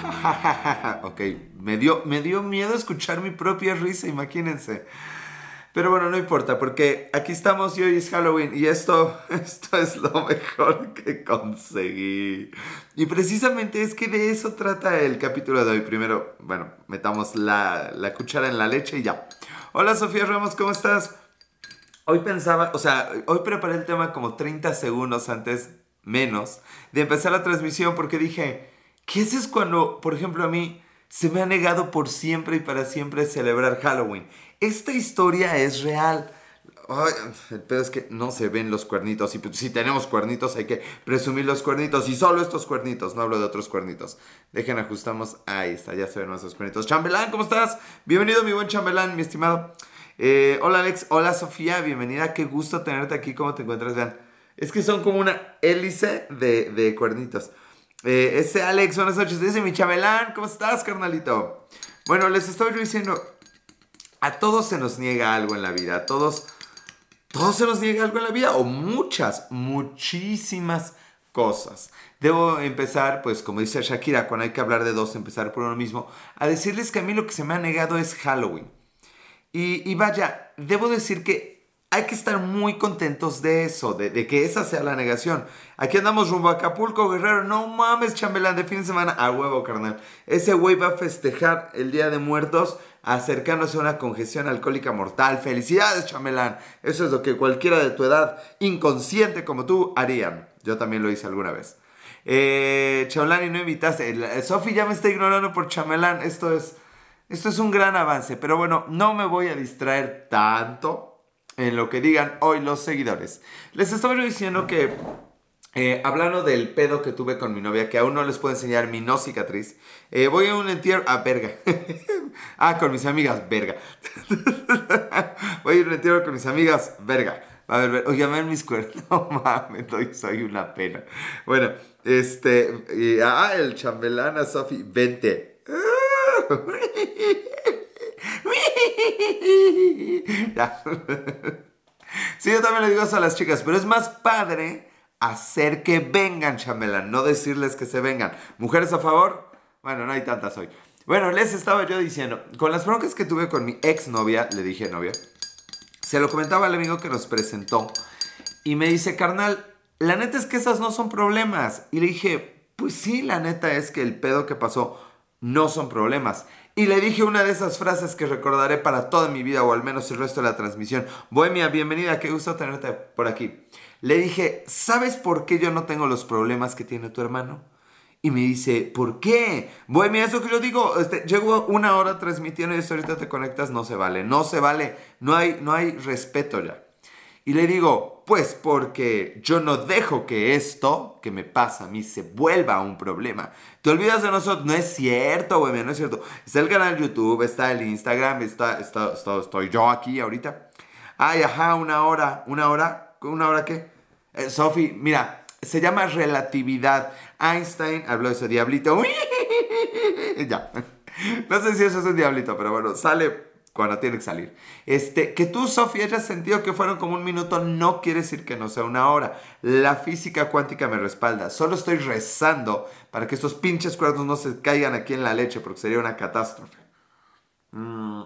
ok, me dio, me dio miedo escuchar mi propia risa, imagínense. Pero bueno, no importa, porque aquí estamos y hoy es Halloween y esto, esto es lo mejor que conseguí. Y precisamente es que de eso trata el capítulo de hoy. Primero, bueno, metamos la, la cuchara en la leche y ya. Hola Sofía Ramos, ¿cómo estás? Hoy pensaba, o sea, hoy preparé el tema como 30 segundos antes, menos, de empezar la transmisión porque dije, ¿qué es cuando, por ejemplo, a mí se me ha negado por siempre y para siempre celebrar Halloween? Esta historia es real. Ay, el pedo es que no se ven los cuernitos. Y pues, si tenemos cuernitos, hay que presumir los cuernitos. Y solo estos cuernitos, no hablo de otros cuernitos. Dejen, ajustamos. Ahí está, ya se ven nuestros cuernitos. Chambelán, ¿cómo estás? Bienvenido, mi buen chambelán, mi estimado. Eh, hola, Alex. Hola, Sofía. Bienvenida. Qué gusto tenerte aquí. ¿Cómo te encuentras? Vean. Es que son como una hélice de, de cuernitos. Eh, ese Alex, buenas noches. Dice mi chambelán. ¿Cómo estás, carnalito? Bueno, les estoy diciendo a todos se nos niega algo en la vida, a todos, todos se nos niega algo en la vida, o muchas, muchísimas cosas. Debo empezar, pues como dice Shakira, cuando hay que hablar de dos, empezar por uno mismo, a decirles que a mí lo que se me ha negado es Halloween. Y vaya, debo decir que hay que estar muy contentos de eso, de, que esa sea la negación. Aquí andamos rumbo a Acapulco, Guerrero. No mames, chambelán, de fin de semana. A huevo, carnal. Ese güey va a festejar el Día de Muertos acercándose a una congestión alcohólica mortal. Felicidades, chambelán. Eso es lo que cualquiera de tu edad, inconsciente como tú, harían. Yo también lo hice alguna vez. Eh, y no invitaste. Sofi ya me está ignorando por chamelán. Esto es, esto es un gran avance. Pero bueno, no me voy a distraer tanto en lo que digan hoy los seguidores. Les estaba diciendo que, eh, hablando del pedo que tuve con mi novia, que aún no les puedo enseñar mi no cicatriz, eh, voy a un entierro, ah, verga. ah, con mis amigas, verga. voy a un entierro con mis amigas, verga. A ver, ver, oye, ven mis cuernos. No mames, soy una pena. Bueno, este. ah, el chambelán a Sofi, vente. Sí, yo también le digo eso a las chicas, pero es más padre hacer que vengan, chambelán, no decirles que se vengan. ¿Mujeres a favor? Bueno, no hay tantas hoy. Bueno, les estaba yo diciendo, con las broncas que tuve con mi ex novia, le dije novia, se lo comentaba al amigo que nos presentó y me dice, carnal, la neta es que esas no son problemas. Y le dije, pues sí, la neta es que el pedo que pasó no son problemas. Y le dije una de esas frases que recordaré para toda mi vida o al menos el resto de la transmisión. Bohemia, bienvenida, qué gusto tenerte por aquí. Le dije, ¿sabes por qué yo no tengo los problemas que tiene tu hermano? Y me dice, ¿por qué? Bohemia, eso que yo digo, este, una hora transmitiendo y ahorita te conectas, no se vale, no se vale, no hay, no hay respeto ya. Y le digo, pues porque yo no dejo que esto que me pasa a mí se vuelva un problema. Te olvidas de nosotros. No es cierto, güey, no es cierto. Está el canal YouTube, está el Instagram, está, estoy yo aquí ahorita. Ay, ajá, una hora. ¿Una hora? ¿Una hora qué? Eh, Sofi, mira, se llama relatividad. Einstein habló de ese diablito. ya. No sé si eso es un diablito, pero bueno, sale cuando tiene que salir. Este, que tú, Sofía, hayas sentido que fueron como un minuto no quiere decir que no sea una hora. La física cuántica me respalda. Solo estoy rezando para que estos pinches cuernos no se caigan aquí en la leche porque sería una catástrofe. Mm,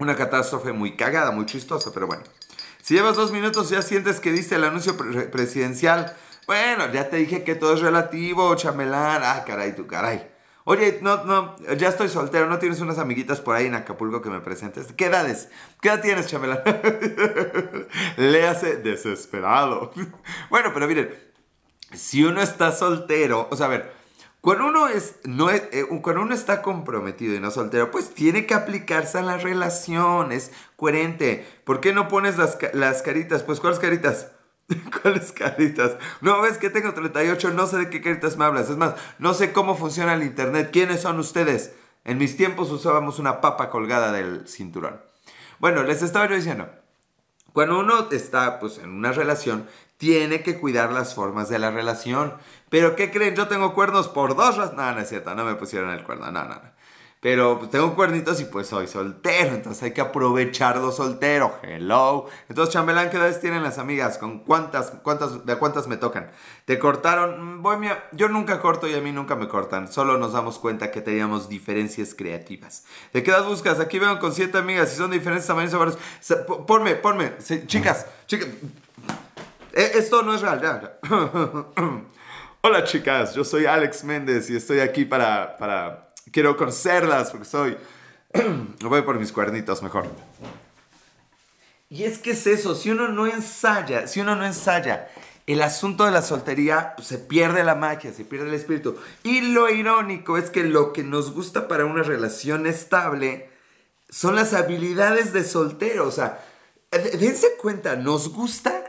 una catástrofe muy cagada, muy chistosa, pero bueno. Si llevas dos minutos ya sientes que diste el anuncio presidencial. Bueno, ya te dije que todo es relativo, chamelán. Ah, caray, tú, caray. Oye, no, no, ya estoy soltero, ¿no tienes unas amiguitas por ahí en Acapulco que me presentes? ¿Qué edades? ¿Qué edad tienes, Chamela? Le hace desesperado. bueno, pero miren, si uno está soltero, o sea, a ver, cuando uno, es, no es, eh, cuando uno está comprometido y no soltero, pues tiene que aplicarse a la relación, es coherente. ¿Por qué no pones las, las caritas? Pues, ¿cuáles caritas? ¿Cuáles caritas? No, ves que tengo 38, no sé de qué caritas me hablas. Es más, no sé cómo funciona el internet. ¿Quiénes son ustedes? En mis tiempos usábamos una papa colgada del cinturón. Bueno, les estaba yo diciendo, cuando uno está pues, en una relación, tiene que cuidar las formas de la relación. Pero ¿qué creen? Yo tengo cuernos por dos razones. No, no es cierto, no me pusieron el cuerno. No, no, no. Pero pues, tengo cuernitos y pues soy soltero, entonces hay que aprovecharlo soltero. Hello. Entonces, chambelán, ¿qué edades tienen las amigas? ¿Con cuántas, cuántas, de cuántas me tocan? ¿Te cortaron? Voy, yo nunca corto y a mí nunca me cortan. Solo nos damos cuenta que teníamos diferencias creativas. ¿De qué edad buscas? Aquí veo con siete amigas y son diferentes tamaños varios. Ponme, ponme. Chicas, chicas. E, esto no es real. Hola chicas, yo soy Alex Méndez y estoy aquí para, para Quiero conocerlas porque soy... Voy por mis cuernitos mejor. Y es que es eso, si uno no ensaya, si uno no ensaya el asunto de la soltería, pues, se pierde la magia, se pierde el espíritu. Y lo irónico es que lo que nos gusta para una relación estable son las habilidades de soltero. O sea, dense cuenta, nos gusta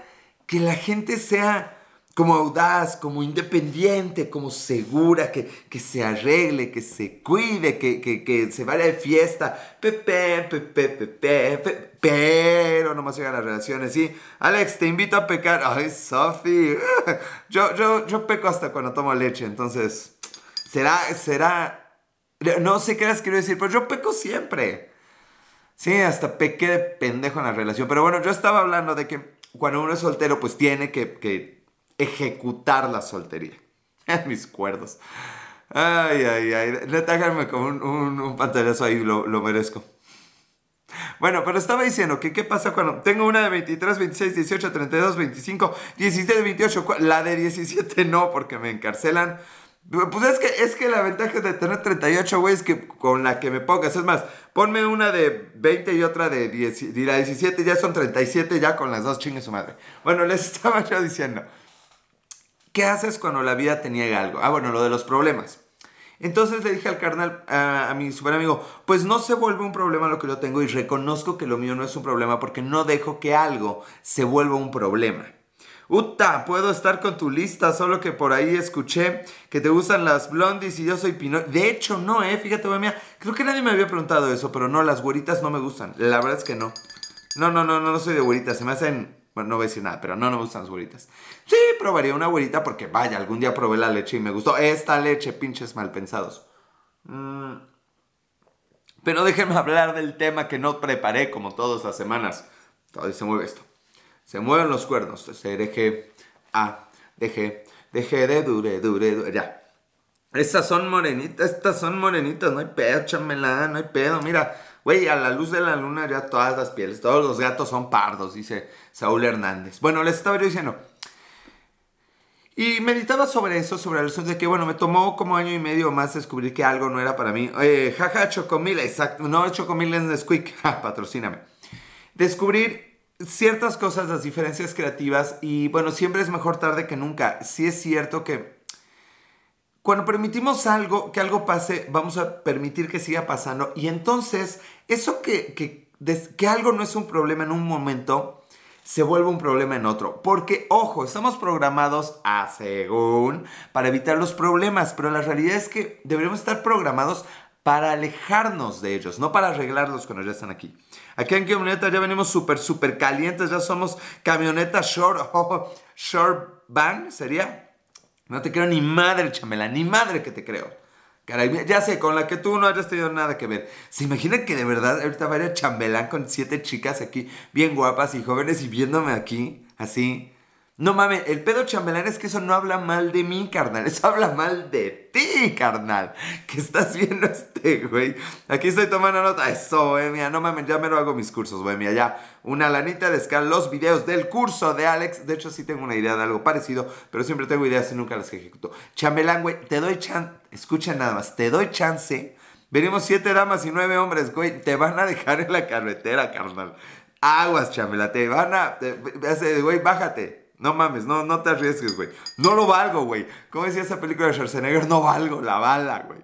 que la gente sea como audaz, como independiente, como segura, que, que se arregle, que se cuide, que, que, que, se vaya de fiesta. Pepe, pepe, pepe, pero no más llegan las relaciones. Sí, Alex, te invito a pecar. Ay, Sofi. Yo, yo, yo peco hasta cuando tomo leche, entonces, será, será, no sé qué les quiero decir, pero yo peco siempre. Sí, hasta pequé de pendejo en la relación. Pero bueno, yo estaba hablando de que cuando uno es soltero, pues tiene que, que ejecutar la soltería. Mis cuerdos. Ay, ay, ay. Déjame como un, un, un pantalazo ahí, lo, lo merezco. Bueno, pero estaba diciendo que qué pasa cuando tengo una de 23, 26, 18, 32, 25, 17, 28, la de 17 no, porque me encarcelan. Pues es que, es que la ventaja de tener 38, güey, es que con la que me pongas, es más, ponme una de 20 y otra de 10, y la 17, ya son 37, ya con las dos chingues su madre. Bueno, les estaba yo diciendo, ¿Qué haces cuando la vida te niega algo? Ah, bueno, lo de los problemas. Entonces le dije al carnal, a, mi super amigo, pues no se vuelve un problema lo que yo tengo y reconozco que lo mío no es un problema porque no dejo que algo se vuelva un problema. Uta, puedo estar con tu lista, solo que por ahí escuché que te gustan las blondies y yo soy pino. De hecho, no, eh, fíjate, mía, creo que nadie me había preguntado eso, pero no, las güeritas no me gustan. La verdad es que no. No, no, no, no, no soy de güeritas, se me hacen no voy a decir nada, pero no, me gustan las güeritas. Sí, probaría una güerita porque, vaya, algún día probé la leche y me gustó. Esta leche, pinches mal pensados. Mm. Pero déjenme hablar del tema que no preparé como todas las semanas. Todavía se mueve esto. Se mueven los cuernos. Se deje, a, deje, deje de dure, dure, dure. Ya. Estas son morenitas, estas son morenitas. No hay pedo, chamela, no hay pedo. Mira, Güey, a la luz de la luna ya todas las pieles, todos los gatos son pardos, dice Saúl Hernández. Bueno, les estaba yo diciendo. Y meditaba sobre eso, sobre el asunto de que, bueno, me tomó como año y medio más descubrir que algo no era para mí. Eh, jaja, Chocomil, exacto. No, Chocomil es Nesquik. patrocíname. Descubrir ciertas cosas, las diferencias creativas. Y bueno, siempre es mejor tarde que nunca. Sí es cierto que cuando permitimos algo, que algo pase, vamos a permitir que siga pasando. Y entonces, eso que, que, que algo no es un problema en un momento, se vuelve un problema en otro. Porque, ojo, estamos programados a según para evitar los problemas, pero la realidad es que deberíamos estar programados para alejarnos de ellos, no para arreglarlos cuando ya están aquí. Aquí en camioneta ya venimos súper, súper calientes, ya somos camioneta short, oh, short van, ¿sería? No te creo ni madre, chamela, ni madre que te creo. Caray, ya sé, con la que tú no hayas tenido nada que ver. ¿Se imagina que de verdad ahorita vaya chambelán con siete chicas aquí, bien guapas y jóvenes, y viéndome aquí, así? No mames, el pedo chambelán es que eso no habla mal de mí, carnal. Eso habla mal de ti, carnal. Que estás viendo este, güey. Aquí estoy tomando nota. Eso, bohemia. No mames, ya me lo hago mis cursos, bohemia. Ya, una lanita de los videos del curso de Alex. De hecho, sí tengo una idea de algo parecido, pero siempre tengo ideas y nunca las ejecuto. Chambelán, güey, te doy chance. Escucha nada más, te doy chance. Venimos siete damas y nueve hombres, güey. Te van a dejar en la carretera, carnal. Aguas, chambela. Te van a. Güey, bájate. No mames, no, no te arriesgues, güey. No lo valgo, güey. ¿Cómo decía esa película de Schwarzenegger? No valgo la bala, güey.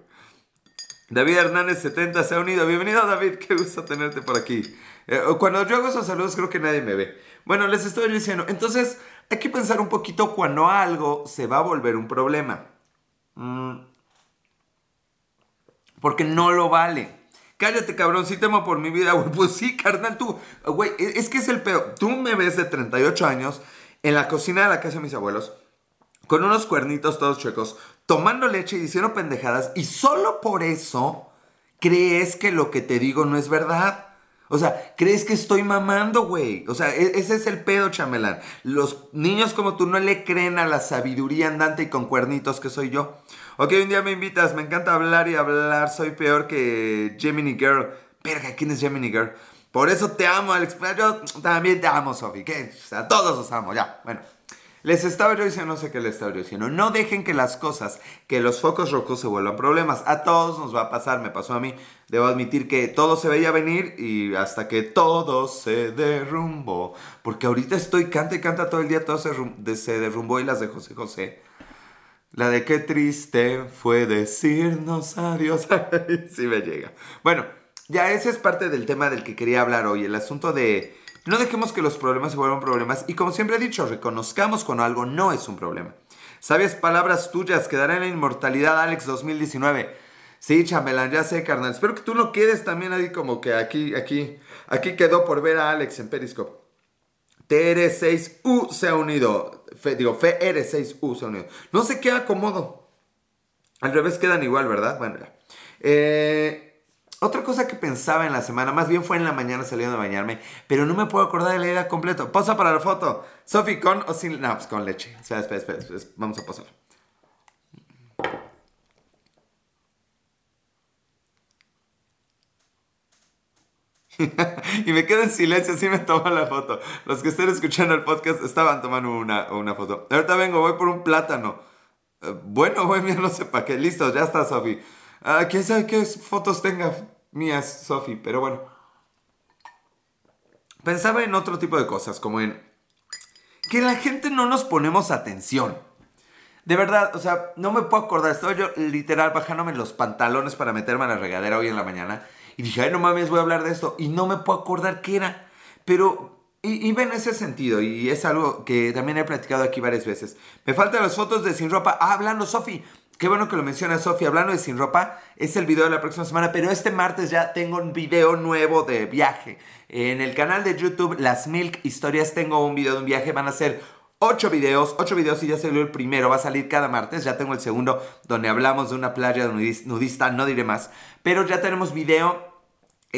David Hernández 70 se ha unido. Bienvenido, David. Qué gusto tenerte por aquí. Eh, cuando yo hago esos saludos, creo que nadie me ve. Bueno, les estoy diciendo. Entonces, hay que pensar un poquito cuando algo se va a volver un problema. Mm. Porque no lo vale. Cállate, cabrón, sí temo por mi vida, güey. Pues sí, carnal, tú, güey, es que es el peor. Tú me ves de 38 años en la cocina de la casa de mis abuelos, con unos cuernitos todos chuecos, tomando leche y diciendo pendejadas, y solo por eso ¿Crees que lo que te digo no es verdad? O sea, ¿crees que estoy mamando, güey? O sea, e-, ese es el pedo, chamelán. Los niños como tú no le creen a la sabiduría andante y con cuernitos que soy yo. Ok, un día me invitas, me encanta hablar y hablar, soy peor que Gemini Girl. Verga, ¿quién es Gemini Girl? Por eso te amo, Alex. Yo también te amo, Sofi. ¿Qué? O sea, todos los amo, ya. Bueno. Les estaba yo diciendo, no sé qué les estaba yo diciendo. No dejen que las cosas, que los focos rojos se vuelvan problemas. A todos nos va a pasar, me pasó a mí. Debo admitir que todo se veía venir y hasta que todo se derrumbó. Porque ahorita estoy canta y canta todo el día, todo se, se derrumbó y las de José José. La de qué triste fue decirnos adiós. sí me llega. Bueno, ya ese es parte del tema del que quería hablar hoy. El asunto de no dejemos que los problemas se vuelvan problemas y como siempre he dicho, reconozcamos cuando algo no es un problema. Sabias palabras tuyas quedarán en la inmortalidad, Alex 2019. Sí, chambelán, ya sé, carnal. Espero que tú no quedes también ahí como que aquí, aquí, aquí quedó por ver a Alex en Periscope. TR6U se ha unido. digo, FR6U se ha unido. No sé qué acomodo. Al revés quedan igual, ¿verdad? Bueno, ya. Eh, otra cosa que pensaba en la semana, más bien fue en la mañana saliendo de bañarme, pero no me puedo acordar de la idea completa. Posa para la foto. Sofi, ¿con o sin? No, pues con leche. Espera, espera, espera. Vamos a posar. y me quedo en silencio, así me tomo la foto. Los que estén escuchando el podcast estaban tomando una, una foto. Ahorita vengo, voy por un plátano. Eh, bueno, voy, mira, no sé para qué. Listo, ya está, Sofi. Ah, ¿Quién sabe qué fotos tenga mías, Sofi? Pero bueno. Pensaba en otro tipo de cosas, como en que la gente no nos ponemos atención. De verdad, o sea, no me puedo acordar. Estaba yo literal bajándome los pantalones para meterme a la regadera hoy en la mañana. Y dije, ay, no mames, voy a hablar de esto. Y no me puedo acordar qué era. Pero y, ven ese sentido, y es algo que también he platicado aquí varias veces. Me faltan las fotos de sin ropa. Ah, hablando, Sofi, Qué bueno que lo menciona Sofía. Hablando de sin ropa, es el video de la próxima semana, pero este martes ya tengo un video nuevo de viaje. En el canal de YouTube, Las Milk Historias, tengo un video de un viaje. Van a ser ocho videos, ocho videos y ya salió el primero, va a salir cada martes. Ya tengo el segundo, donde hablamos de una playa nudista, no diré más. Pero ya tenemos video.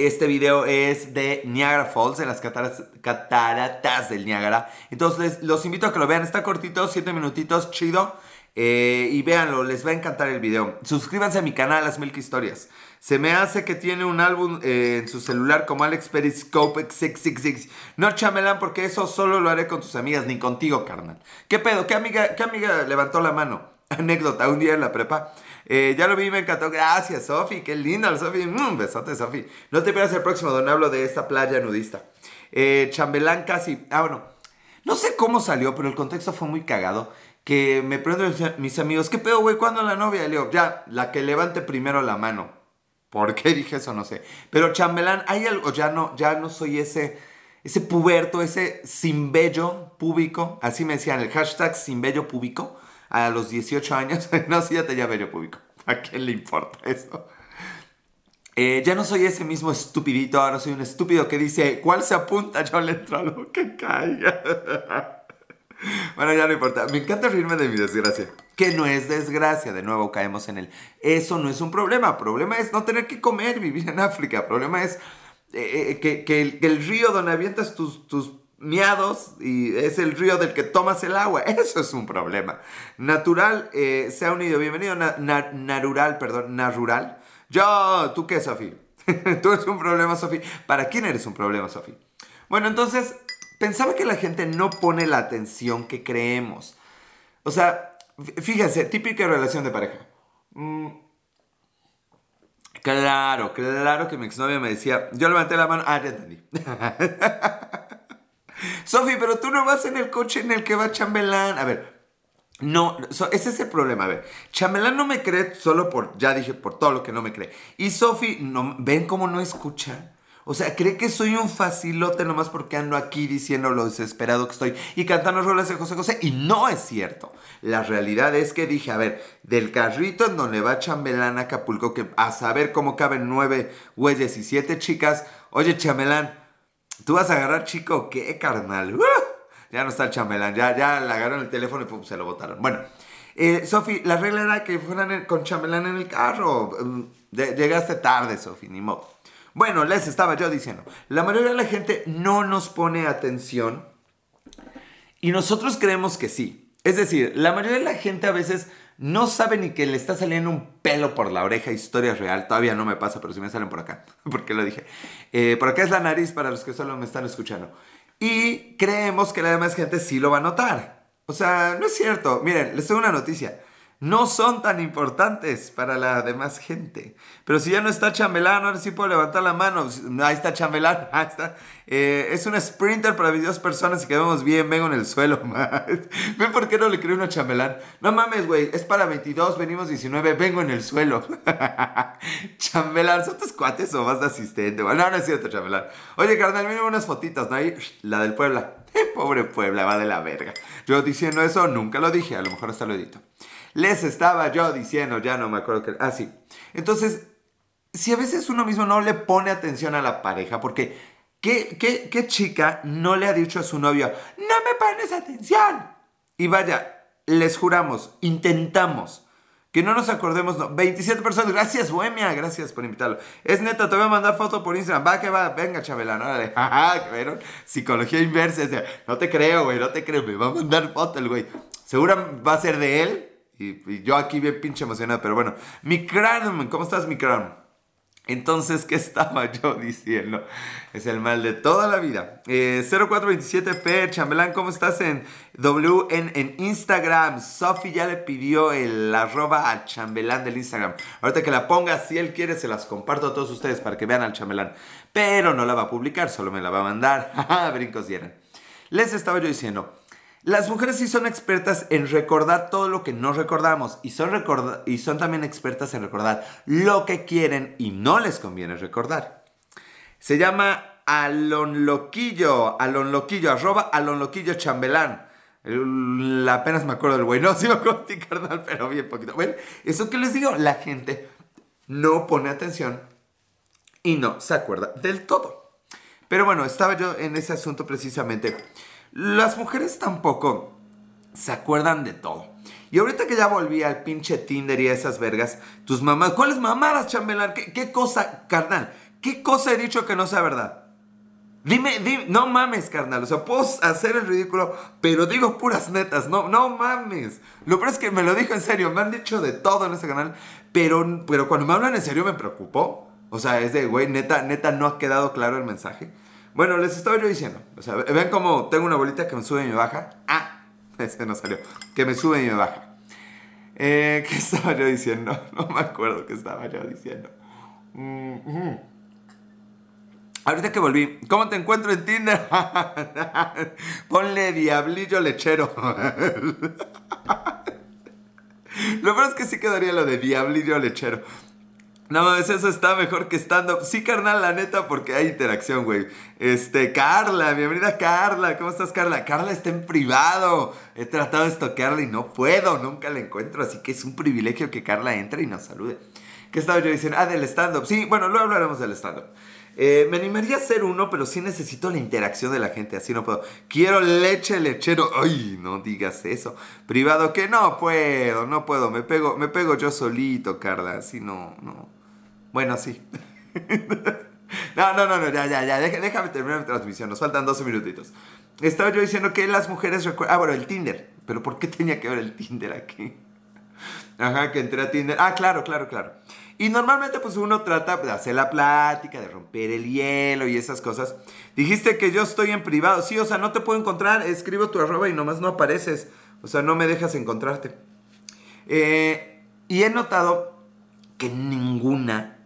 Este video es de Niagara Falls, de las cataratas del Niagara. Entonces los invito a que lo vean. Está cortito, siete minutitos, chido. Eh, y véanlo, les va a encantar el video. Suscríbanse a mi canal, Las Milk Historias. Se me hace que tiene un álbum eh, en su celular como Alex Periscope 666. No chamelán, porque eso solo lo haré con tus amigas, ni contigo, carnal. ¿Qué pedo? ¿Qué amiga, qué amiga levantó la mano? Anécdota, un día en la prepa. Eh, ya lo vi, me encantó. Gracias, Sofi. Qué linda, Sofi. Un mm, besote, Sofi. No te pierdas el próximo donde hablo de esta playa nudista. chambelán casi. Ah, bueno. No sé cómo salió, pero el contexto fue muy cagado que me preguntan mis amigos, ¿qué pedo, güey? ¿Cuándo la novia? Y le digo, ya, la que levante primero la mano. ¿Por qué dije eso? No sé. Pero chambelán, hay algo, ya no, ya no soy ese, ese puberto, ese sin bello público. Así me decían, el hashtag sin bello público a los 18 años. no, sí, ya tenía bello público. ¿A quién le importa eso? Eh, ya no soy ese mismo estupidito, ahora soy un estúpido que dice, ¿cuál se apunta? Yo le entro a lo que caiga. Bueno, ya no importa. Me encanta reírme de mi desgracia. Que no es desgracia. De nuevo caemos en el. Eso no es un problema. Problema es no tener que comer, vivir en África. Problema es eh, eh, que, el, río donde avientas tus miados y es el río del que tomas el agua. Eso es un problema. Natural eh, se ha unido. Bienvenido, Natural, perdón, Natural. Yo, ¿tú qué, Sofi? Tú eres un problema, Sofi. ¿Para quién eres un problema, Sofi? Bueno, entonces pensaba que la gente no pone la atención que creemos. O sea, fíjense, típica relación de pareja. Mm, claro, claro que mi exnovia me decía, yo levanté la mano, ah, ya entendí. Sofi, pero tú no vas en el coche en el que va Chambelán. A ver, no, ese es el problema. A ver, Chambelán no me cree solo por, ya dije, por todo lo que no me cree. Y Sofi, ¿ven cómo no escucha? O sea, cree que soy un facilote nomás porque ando aquí diciendo lo desesperado que estoy y cantando roles de José José. Y no es cierto. La realidad es que dije, a ver, del carrito en donde va Chambelán a Acapulco, que a saber cómo caben nueve güeyes y siete chicas. Oye, Chambelán, ¿tú vas a agarrar chico qué, carnal? Ya no está el Chambelán, ya, ya le agarraron el teléfono y se lo botaron. Bueno. Eh, Sofi, la regla era que fueran con chambelán en el carro. Mm, llegaste tarde, Sofi, ni modo. Bueno, les estaba yo diciendo, la mayoría de la gente no nos pone atención y nosotros creemos que sí. Es decir, la mayoría de la gente a veces no sabe ni que le está saliendo un pelo por la oreja, historia real, todavía no me pasa, pero si me salen por acá, porque lo dije. Eh, por acá es la nariz para los que solo me están escuchando. Y creemos que la demás gente sí lo va a notar. O sea, no es cierto. Miren, les tengo una noticia no son tan importantes para la demás gente. Pero si ya no está Chambelán, ahora sí puedo levantar la mano. Ahí está Chambelán, ahí está. Eh, es un sprinter para 22 personas y que vemos bien, vengo en el suelo. ¿Ven por qué no le creo uno a Chambelán? No mames, güey, es para 22, venimos 19, vengo en el suelo. Chambelán, ¿son tus cuates o vas de asistente? Bueno, no, no es cierto, Chambelán. Oye, carnal, miren unas fotitas, ¿no? Ahí, la del Puebla. Pobre Puebla, va de la verga. Yo diciendo eso, nunca lo dije, a lo mejor hasta lo edito. Les estaba yo diciendo, ya no me acuerdo que... Ah, sí. Entonces, si a veces uno mismo no le pone atención a la pareja, porque ¿qué, qué, qué chica no le ha dicho a su novio, no me pones atención? Y vaya, les juramos, intentamos. Que no nos acordemos, no. 27 personas, gracias Bohemia, gracias por invitarlo. Es neta, te voy a mandar foto por Instagram. Va, que va, venga, Chabelán, órale. Jaja, ¿vieron? Psicología inversa. no te creo, güey, no te creo, me va a mandar foto el güey. Seguro va a ser de él y, yo aquí bien pinche emocionado, pero bueno. Mi ¿cómo estás, mi Entonces, ¿qué estaba yo diciendo? Es el mal de toda la vida. 0427P, eh, Chambelán, ¿cómo estás en W en, Instagram? Sofi ya le pidió el arroba al Chambelán del Instagram. Ahorita que la ponga, si él quiere, se las comparto a todos ustedes para que vean al Chambelán. Pero no la va a publicar, solo me la va a mandar. Brincos dieran. Les estaba yo diciendo, las mujeres sí son expertas en recordar todo lo que no recordamos y son, y son también expertas en recordar lo que quieren y no les conviene recordar. Se llama Alon Loquillo, Alon Loquillo, arroba Alon Loquillo Chambelán. apenas me acuerdo del güey, no, acuerdo de ti, carnal, pero bien poquito. Bueno, eso que les digo, la gente no pone atención y no se acuerda del todo. Pero bueno, estaba yo en ese asunto precisamente las mujeres tampoco se acuerdan de todo. Y ahorita que ya volví al pinche Tinder y a esas vergas, tus mamás, ¿cuáles mamadas, chambelán? ¿Qué, cosa, carnal? ¿Qué cosa he dicho que no sea verdad? Dime, dime, no mames, carnal. O sea, puedo hacer el ridículo, pero digo puras netas. No, no mames. Lo peor es que me lo dijo en serio. Me han dicho de todo en este canal. Pero, pero cuando me hablan en serio me preocupó. O sea, es de, güey, neta, neta, no ha quedado claro el mensaje. Bueno, les estaba yo diciendo. O sea, ven cómo tengo una bolita que me sube y me baja. Ah, ese no salió. Que me sube y me baja. Eh, ¿Qué estaba yo diciendo? No me acuerdo qué estaba yo diciendo. Mm, Ahorita que volví, ¿cómo te encuentro en Tinder? Ponle diablillo lechero. lo peor es que sí quedaría lo de diablillo lechero. No, eso está mejor que estando. Sí, carnal, la neta, porque hay interacción, güey. Este, Carla, bienvenida Carla. ¿Cómo estás, Carla? Carla está en privado. He tratado de estoquearla y no puedo, nunca la encuentro. Así que es un privilegio que Carla entre y nos salude. ¿Qué estaba yo diciendo? Ah, del stand-up. Sí, bueno, luego hablaremos del stand-up. Eh, me animaría a ser uno, pero sí necesito la interacción de la gente, así no puedo. Quiero leche lechero. Ay, no digas eso. Privado que no puedo, no puedo. Me pego, me pego yo solito, Carla. Así no, no. Bueno, sí. no, no, no, no, ya, ya, ya. Déjame terminar mi transmisión. Nos faltan 12 minutitos. Estaba yo diciendo que las mujeres recuerdan. Ah, bueno, el Tinder. Pero ¿por qué tenía que ver el Tinder aquí? Ajá, que entré a Tinder. Ah, claro, claro, claro. Y normalmente pues uno trata de hacer la plática, de romper el hielo y esas cosas. Dijiste que yo estoy en privado. Sí, o sea, no te puedo encontrar. Escribo tu arroba y nomás no apareces. O sea, no me dejas encontrarte. Eh, y he notado que ninguna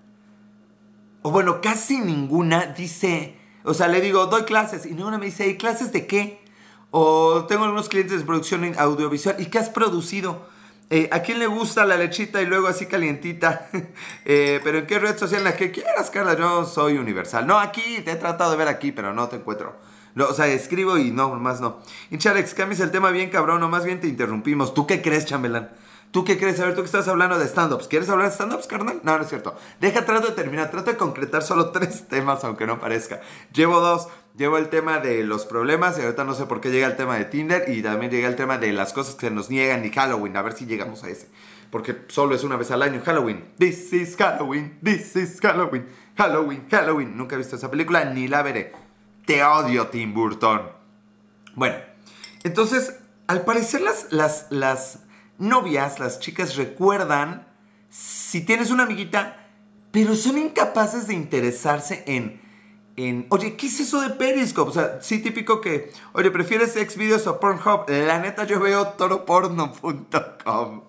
o bueno, casi ninguna dice, o sea, le digo, doy clases y ninguna me dice, ¿y clases de qué? O tengo algunos clientes de producción audiovisual, ¿y qué has producido? Eh, ¿A quién le gusta la lechita y luego así calientita? Eh, pero en qué red social, la que quieras, Carla, yo soy universal. No, aquí, te he tratado de ver aquí, pero no te encuentro. No, o sea, escribo y no, más no. Alex, cambies el tema bien cabrón, no más bien te interrumpimos. ¿Tú qué crees, chambelán? ¿Tú qué crees? A ver, tú que estás hablando de stand-ups. ¿Quieres hablar de stand-ups, carnal? No, no es cierto. Deja, trato de terminar. Trato de concretar solo tres temas, aunque no parezca. Llevo dos. llevo el tema de los problemas y ahorita no sé por qué llega el tema de Tinder y también llega el tema de las cosas que nos niegan y Halloween. A ver si llegamos a ese. Porque solo es una vez al año Halloween. This is Halloween, this is Halloween, Halloween, Halloween. Nunca he visto esa película ni la veré. Te odio, Tim Burton. Bueno, entonces, al parecer las, las, las novias, las chicas recuerdan si tienes una amiguita, pero son incapaces de interesarse en, en, oye, ¿qué es eso de Periscope? O sea, sí típico que, oye, ¿prefieres Xvideos o Pornhub? La neta yo veo toroporno.com.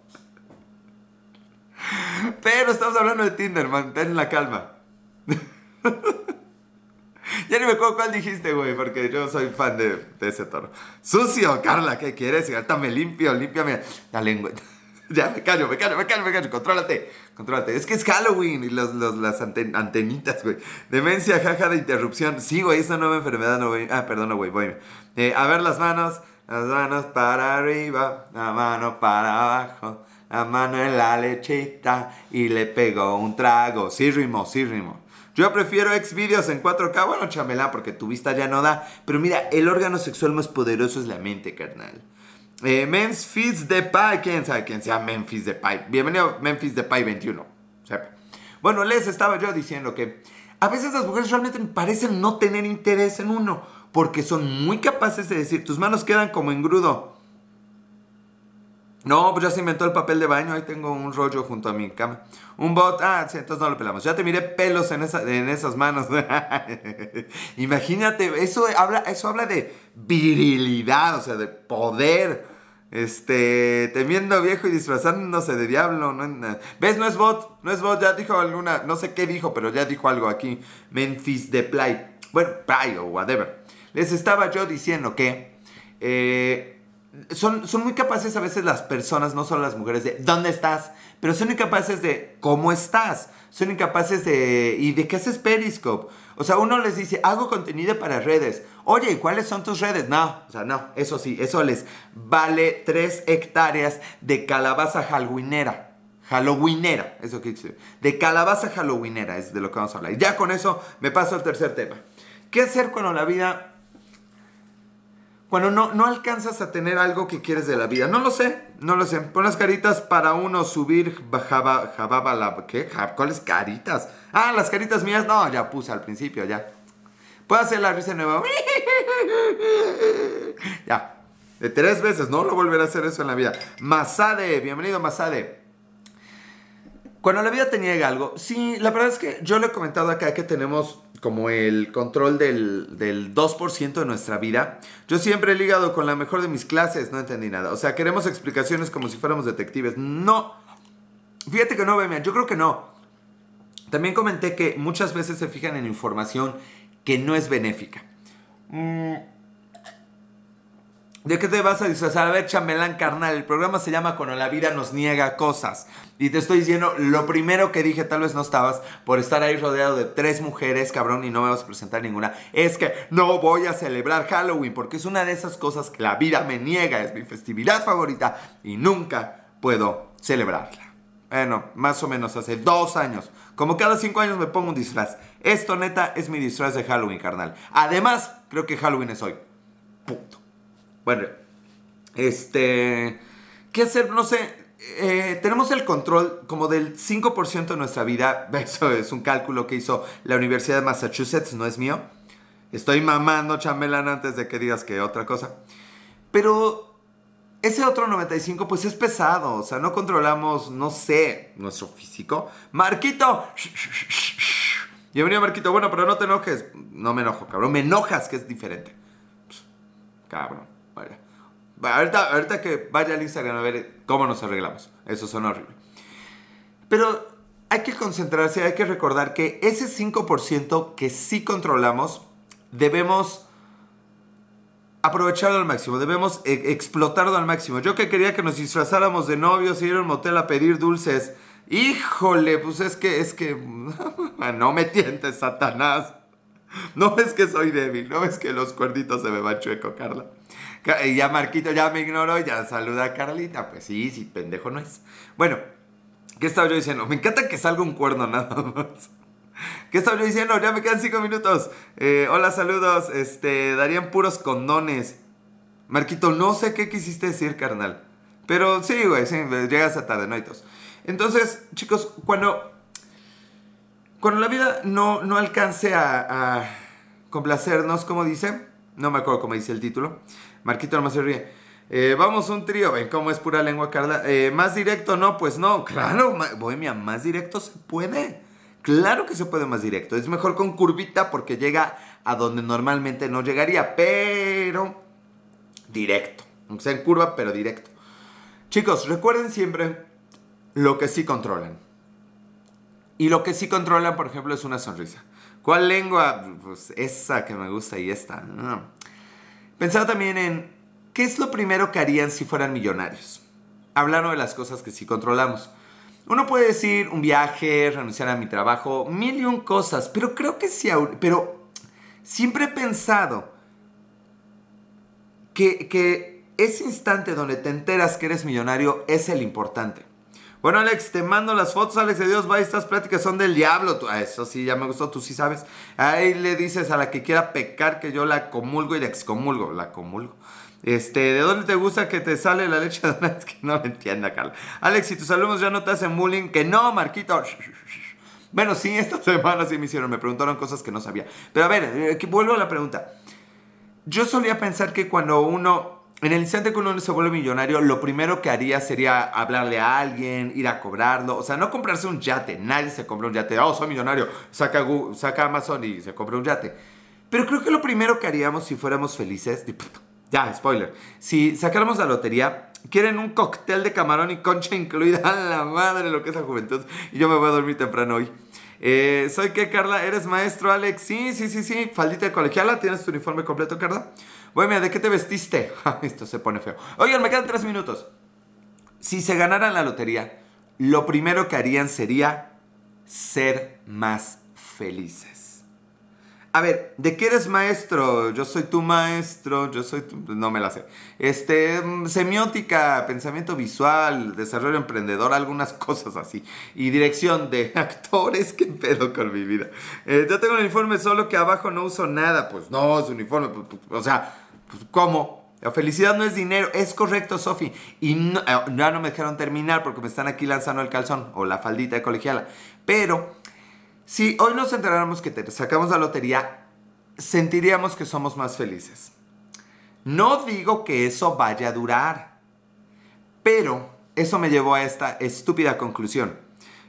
Pero estamos hablando de Tinder, mantén la calma. ya ni me acuerdo cuál dijiste, güey, porque yo soy fan de, ese toro. Sucio, Carla, ¿qué quieres? ahorita me limpio, límpiame la lengua. ya, me callo, me callo, me callo, me callo. Contrólate, contrólate. Es que es Halloween y los, las antenitas, güey. Demencia, jaja de interrupción. Sí, güey, esa nueva enfermedad no, güey. Ah, perdón, güey, voy. Eh, a ver las manos, las manos para arriba, la mano para abajo, la mano en la lechita y le pegó un trago. Sí, rimo, sí, rimo. Yo prefiero Xvideos en 4K. Bueno, chamela, porque tu vista ya no da. Pero mira, el órgano sexual más poderoso es la mente, carnal. Eh, Memphis Depay, quién sabe quién sea Memphis Depay. Bienvenido Memphis Depay 21. Bueno, les estaba yo diciendo que a veces las mujeres realmente parecen no tener interés en uno, porque son muy capaces de decir, tus manos quedan como engrudo. No, pues ya se inventó el papel de baño, ahí tengo un rollo junto a mi cama. Un bot, ah, sí, entonces no lo pelamos. Ya te miré pelos en, esas manos. Imagínate, eso habla, eso habla de virilidad, o sea, de poder este, temiendo viejo y disfrazándose de diablo. ¿no? ¿Ves? No es bot, no es bot, ya dijo alguna, no sé qué dijo, pero ya dijo algo aquí. Memphis de Play. Bueno, Play o whatever. Les estaba yo diciendo que eh, son, son muy capaces a veces las personas, no solo las mujeres, de ¿dónde estás? Pero son incapaces de ¿cómo estás? Son incapaces de ¿y de qué haces Periscope? O sea, uno les dice, hago contenido para redes. Oye, ¿cuáles son tus redes? No, o sea, no, eso sí, eso les vale 3 hectáreas de calabaza halloweenera. Halloweenera, eso que dice. De calabaza halloweenera es de lo que vamos a hablar. Y ya con eso me paso al tercer tema. ¿Qué hacer cuando la vida cuando no, no alcanzas a tener algo que quieres de la vida. No lo sé, no lo sé. Pon las caritas para uno subir jababa, jababa la... ¿Qué? ¿Cuáles caritas? Ah, las caritas mías. No, ya puse al principio, ya. Puedo hacer la risa nueva. ya. De tres veces, no lo volveré a hacer eso en la vida. Masade, bienvenido Masade. Cuando la vida te niega algo, sí, la verdad es que yo le he comentado acá que tenemos como el control del, del 2% de nuestra vida. Yo siempre he ligado con la mejor de mis clases, no entendí nada. O sea, queremos explicaciones como si fuéramos detectives. No. Fíjate que no, Bemian, yo creo que no. También comenté que muchas veces se fijan en información que no es benéfica. Mm, ¿De qué te vas a disfrazar? A ver, chambelán carnal, el programa se llama Cuando la vida nos niega cosas. Y te estoy diciendo, lo primero que dije, tal vez no estabas, por estar ahí rodeado de tres mujeres, cabrón, y no me vas a presentar ninguna, es que no voy a celebrar Halloween, porque es una de esas cosas que la vida me niega, es mi festividad favorita, y nunca puedo celebrarla. Bueno, más o menos hace dos años. Como cada cinco años me pongo un disfraz. Esto neta es mi disfraz de Halloween, carnal. Además, creo que Halloween es hoy. Punto. Bueno, este... ¿Qué hacer? No sé. Eh, tenemos el control como del 5% de nuestra vida. Eso es un cálculo que hizo la Universidad de Massachusetts, no es mío. Estoy mamando chambelán antes de que digas que otra cosa. Pero ese otro 95 pues es pesado. O sea, no controlamos, no sé, nuestro físico. Marquito. Bienvenido Marquito. Bueno, pero no te enojes. No me enojo, cabrón. Me enojas que es diferente. Cabrón. Ahorita, ahorita que vaya al Instagram a ver cómo nos arreglamos. Eso son horrible. Pero hay que concentrarse, hay que recordar que ese 5% que sí controlamos, debemos aprovecharlo al máximo, debemos e, explotarlo al máximo. Yo que quería que nos disfrazáramos de novios y ir a un motel a pedir dulces. Híjole, pues es que, es que, no me tientes, Satanás. No ves que soy débil, no ves que los cuerditos se me van chueco, Carla. Ya Marquito ya me ignoró, ya saluda a Carlita. Pues sí, sí, pendejo no es. Bueno, ¿qué estaba yo diciendo? Me encanta que salga un cuerno nada más. ¿Qué estaba yo diciendo? Ya me quedan cinco minutos. Eh, hola, saludos. Este, darían puros condones. Marquito, no sé qué quisiste decir, carnal. Pero sí, güey, sí, llegas a tarde, no hay tos. Entonces, chicos, cuando, cuando la vida no, no alcance a, complacernos, como dice, no me acuerdo cómo dice el título, Marquito nomás se ríe. Eh, vamos un trío, ven cómo es pura lengua, Carla. Eh, más directo, no, pues no, claro, Bohemia, más directo se puede. Claro que se puede más directo. Es mejor con curvita porque llega a donde normalmente no llegaría, pero directo. O sea, en curva, pero directo. Chicos, recuerden siempre lo que sí controlan. Y lo que sí controlan, por ejemplo, es una sonrisa. ¿Cuál lengua? Pues esa que me gusta y esta. Pensar también en qué es lo primero que harían si fueran millonarios. Hablando de las cosas que sí controlamos. Uno puede decir un viaje, renunciar a mi trabajo, mil y un cosas, pero creo que sí, pero siempre he pensado que, ese instante donde te enteras que eres millonario es el importante. Bueno, Alex, te mando las fotos, Alex de Dios, va, estas pláticas son del diablo. Ah, eso sí, ya me gustó, tú sí sabes. Ahí le dices a la que quiera pecar que yo la comulgo y la excomulgo. La comulgo. Este, ¿de dónde te gusta que te sale la leche de Es que no lo entienda, Carla. Alex, si tus alumnos ya no te hacen bullying, que no, Marquito. Bueno, sí, esta semana sí me hicieron, me preguntaron cosas que no sabía. Pero a ver, eh, vuelvo a la pregunta. Yo solía pensar que cuando uno, en el instante que uno se vuelve millonario, lo primero que haría sería hablarle a alguien, ir a cobrarlo. O sea, no comprarse un yate. Nadie se compra un yate. Oh, soy millonario. Saca, saca Amazon y se compra un yate. Pero creo que lo primero que haríamos si fuéramos felices, ya, spoiler, si sacáramos la lotería, quieren un cóctel de camarón y concha incluida, la madre lo que es la juventud. Y yo me voy a dormir temprano hoy. Eh, ¿Soy qué, Carla? ¿Eres maestro, Alex? Sí, sí, sí, sí. Faldita de colegiala. ¿Tienes tu uniforme completo, Carla? Bueno, ¿de qué te vestiste? Esto se pone feo. Oigan, me quedan tres minutos. Si se ganaran la lotería, lo primero que harían sería ser más felices. A ver, ¿de qué eres maestro? Yo soy tu maestro, yo soy tu... No me la sé. Este, mm, semiótica, pensamiento visual, desarrollo emprendedor, algunas cosas así. Y dirección de actores, ¿qué pedo con mi vida? Eh, yo tengo un uniforme solo que abajo no uso nada. Pues no, es uniforme. O sea, pues, ¿cómo? La felicidad no es dinero. Es correcto, Sofi. Y eh, ya no me dejaron terminar porque me están aquí lanzando el calzón o la faldita de colegiala. Pero si hoy nos enteráramos que te sacamos la lotería, sentiríamos que somos más felices. No digo que eso vaya a durar, pero eso me llevó a esta estúpida conclusión.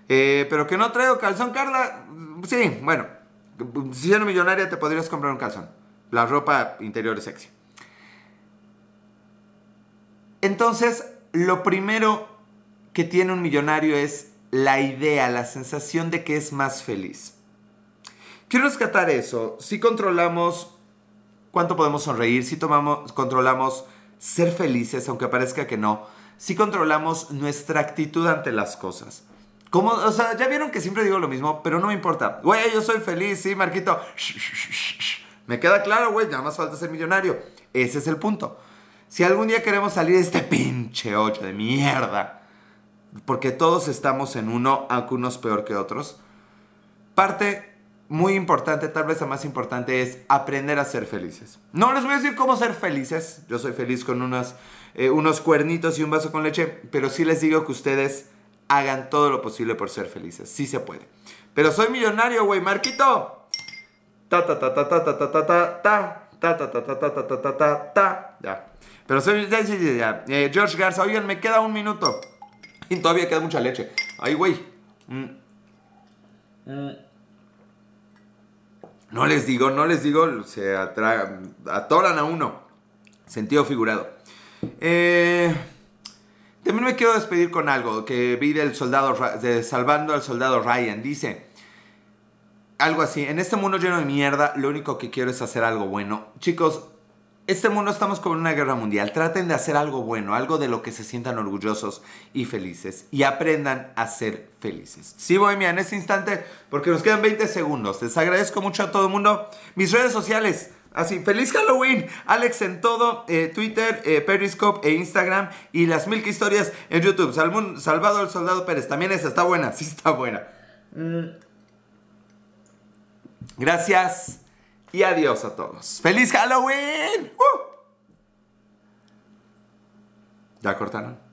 Eh, pero que no traigo calzón, Carla. Sí, bueno, si eres millonaria te podrías comprar un calzón. La ropa interior es sexy. Entonces, lo primero que tiene un millonario es la idea, la sensación de que es más feliz. Quiero rescatar eso. Si controlamos cuánto podemos sonreír, si tomamos, controlamos ser felices, aunque parezca que no, si controlamos nuestra actitud ante las cosas. Como, o sea, ya vieron que siempre digo lo mismo, pero no me importa. Güey, yo soy feliz, sí, Marquito. me queda claro, güey, nada más falta ser millonario. Ese es el punto. Si algún día queremos salir de este pinche hoyo de mierda, porque todos estamos en uno, aunque peor que otros. Parte muy importante, tal vez la más importante, es aprender a ser felices. No les voy a decir cómo ser felices, yo soy feliz con unos, eh, unos cuernitos y un vaso con leche, pero sí les digo que ustedes hagan todo lo posible por ser felices, sí se puede. Pero soy millonario, güey, Marquito. Ta ta ta ta ta ta ta ta ta ta ta ta ta ta ta ta ta ta ya. Pero soy ya, ya, ya. George Garza, oigan, me queda un minuto. Y todavía queda mucha leche. Ay, güey. Mm. No les digo, no les digo, se atoran a uno. Sentido figurado. Eh, también me quiero despedir con algo que vi del soldado, de Salvando al Soldado Ryan. Dice, algo así, en este mundo lleno de mierda, lo único que quiero es hacer algo bueno. Chicos, este mundo estamos como en una guerra mundial. Traten de hacer algo bueno, algo de lo que se sientan orgullosos y felices. Y aprendan a ser felices. Sí, Bohemia, en este instante, porque nos quedan 20 segundos. Les agradezco mucho a todo el mundo. Mis redes sociales. Así, feliz Halloween, Alex en todo, eh, Twitter, eh, Periscope e Instagram y las mil historias en YouTube. Salvado el Soldado Pérez, también esa está buena, sí está buena. Mm. Gracias y adiós a todos. ¡Feliz Halloween! ¡Uh! ¿Ya cortaron?